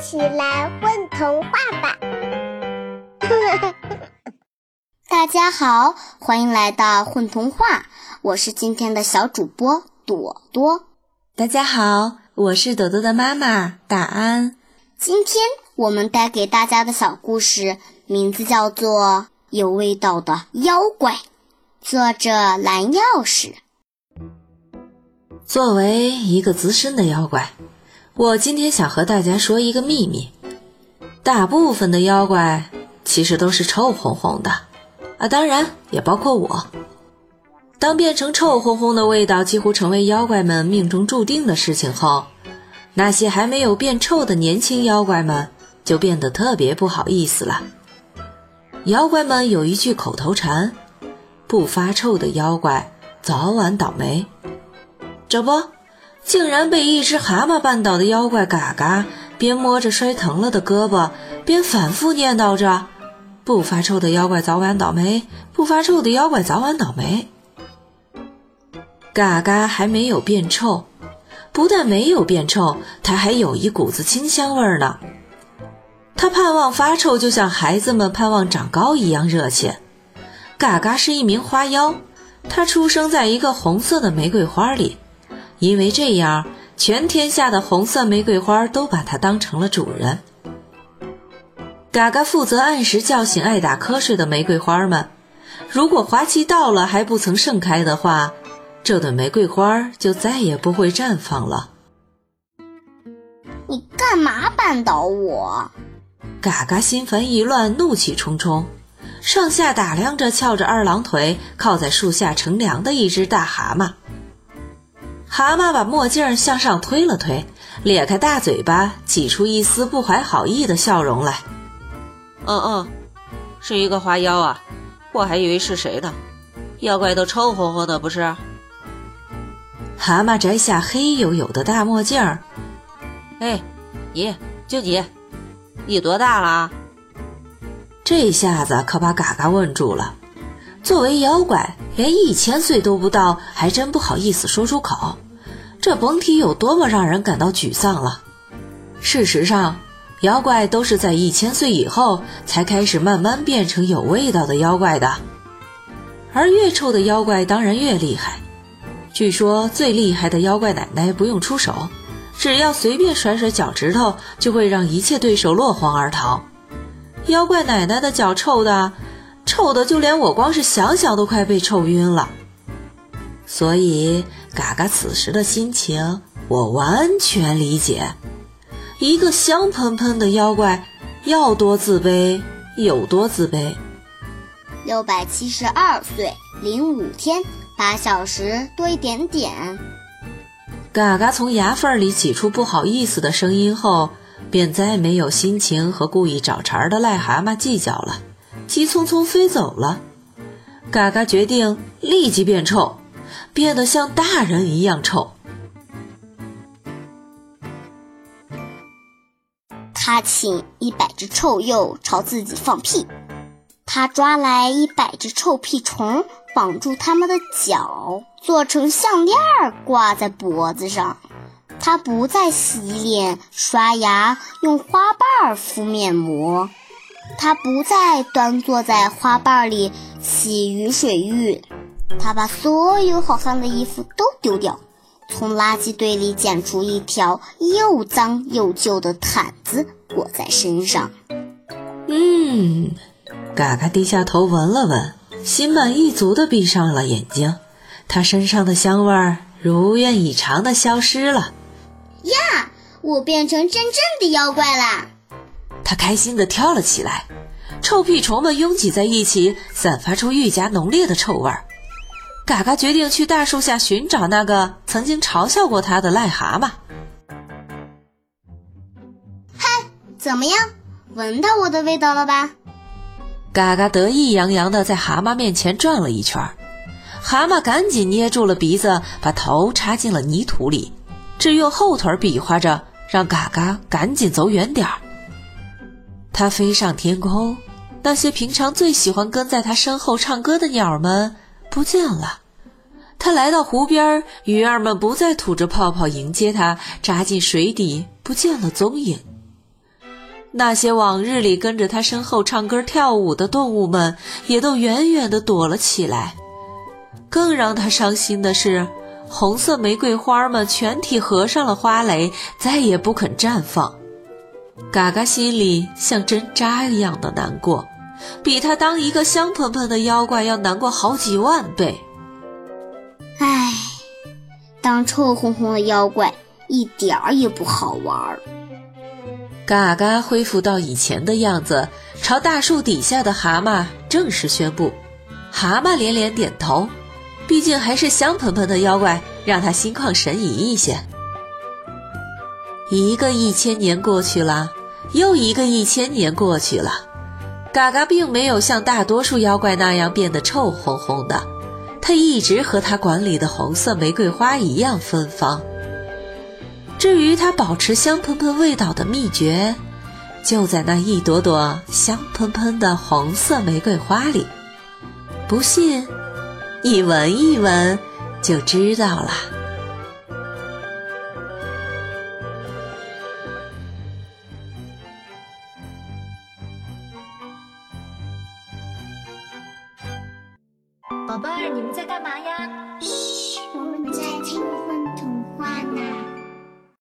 起来混童话吧！大家好，欢迎来到混童话，我是今天的小主播朵朵。大家好，我是朵朵的妈妈大安。今天我们带给大家的小故事名字叫做《有味道的妖怪》，作者蓝钥匙。作为一个资深的妖怪。我今天想和大家说一个秘密：大部分的妖怪其实都是臭烘烘的啊，当然也包括我。当变成臭烘烘的味道几乎成为妖怪们命中注定的事情后，那些还没有变臭的年轻妖怪们就变得特别不好意思了。妖怪们有一句口头禅：“不发臭的妖怪早晚倒霉。”这不。竟然被一只蛤蟆绊倒的妖怪嘎嘎，边摸着摔疼了的胳膊，边反复念叨着：“不发臭的妖怪早晚倒霉，不发臭的妖怪早晚倒霉。”嘎嘎还没有变臭，不但没有变臭，它还有一股子清香味呢。他盼望发臭，就像孩子们盼望长高一样热切。嘎嘎是一名花妖，他出生在一个红色的玫瑰花里。因为这样，全天下的红色玫瑰花都把它当成了主人。嘎嘎负责按时叫醒爱打瞌睡的玫瑰花们。如果花期到了还不曾盛开的话，这朵玫瑰花就再也不会绽放了。你干嘛绊倒我？嘎嘎心烦意乱，怒气冲冲，上下打量着翘着二郎腿靠在树下乘凉的一只大蛤蟆。蛤蟆把墨镜向上推了推，咧开大嘴巴，挤出一丝不怀好意的笑容来。嗯嗯，是一个花妖啊，我还以为是谁呢。妖怪都臭烘烘的，不是？蛤蟆摘下黑黝黝的大墨镜儿。哎，你就你，你多大了？这下子可把嘎嘎问住了。作为妖怪，连一千岁都不到，还真不好意思说出口。这甭提有多么让人感到沮丧了。事实上，妖怪都是在一千岁以后才开始慢慢变成有味道的妖怪的。而越臭的妖怪当然越厉害。据说最厉害的妖怪奶奶不用出手，只要随便甩甩脚趾头，就会让一切对手落荒而逃。妖怪奶奶的脚臭的。臭的就连我光是想想都快被臭晕了，所以嘎嘎此时的心情我完全理解。一个香喷喷的妖怪要多自卑有多自卑。六百七十二岁零五天八小时多一点点。嘎嘎从牙缝里挤出不好意思的声音后，便再没有心情和故意找茬的癞蛤蟆计较了。急匆匆飞走了，嘎嘎决定立即变臭，变得像大人一样臭。他请一百只臭鼬朝自己放屁，他抓来一百只臭屁虫，绑住它们的脚，做成项链挂在脖子上。他不再洗脸、刷牙，用花瓣敷面膜。他不再端坐在花瓣里洗雨水浴，他把所有好看的衣服都丢掉，从垃圾堆里捡出一条又脏又旧的毯子裹在身上。嗯，嘎嘎低下头闻了闻，心满意足地闭上了眼睛。他身上的香味儿如愿以偿地消失了。呀，我变成真正的妖怪啦！他开心地跳了起来，臭屁虫们拥挤在一起，散发出愈加浓烈的臭味儿。嘎嘎决定去大树下寻找那个曾经嘲笑过他的癞蛤蟆。嗨，怎么样？闻到我的味道了吧？嘎嘎得意洋洋的在蛤蟆面前转了一圈，蛤蟆赶紧捏住了鼻子，把头插进了泥土里，只用后腿比划着让嘎嘎赶紧走远点儿。它飞上天空，那些平常最喜欢跟在它身后唱歌的鸟们不见了。他来到湖边，鱼儿们不再吐着泡泡迎接他，扎进水底不见了踪影。那些往日里跟着他身后唱歌跳舞的动物们也都远远地躲了起来。更让他伤心的是，红色玫瑰花们全体合上了花蕾，再也不肯绽放。嘎嘎心里像针扎一样的难过，比他当一个香喷喷的妖怪要难过好几万倍。当臭烘烘的妖怪一点儿也不好玩儿。嘎嘎恢复到以前的样子，朝大树底下的蛤蟆正式宣布。蛤蟆连连点头，毕竟还是香喷喷的妖怪，让他心旷神怡一些。一个一千年过去了，又一个一千年过去了，嘎嘎并没有像大多数妖怪那样变得臭烘烘的，他一直和他管理的红色玫瑰花一样芬芳。至于它保持香喷喷味道的秘诀，就在那一朵朵香喷喷的红色玫瑰花里。不信，你闻一闻就知道了。宝贝儿，你们在干嘛呀？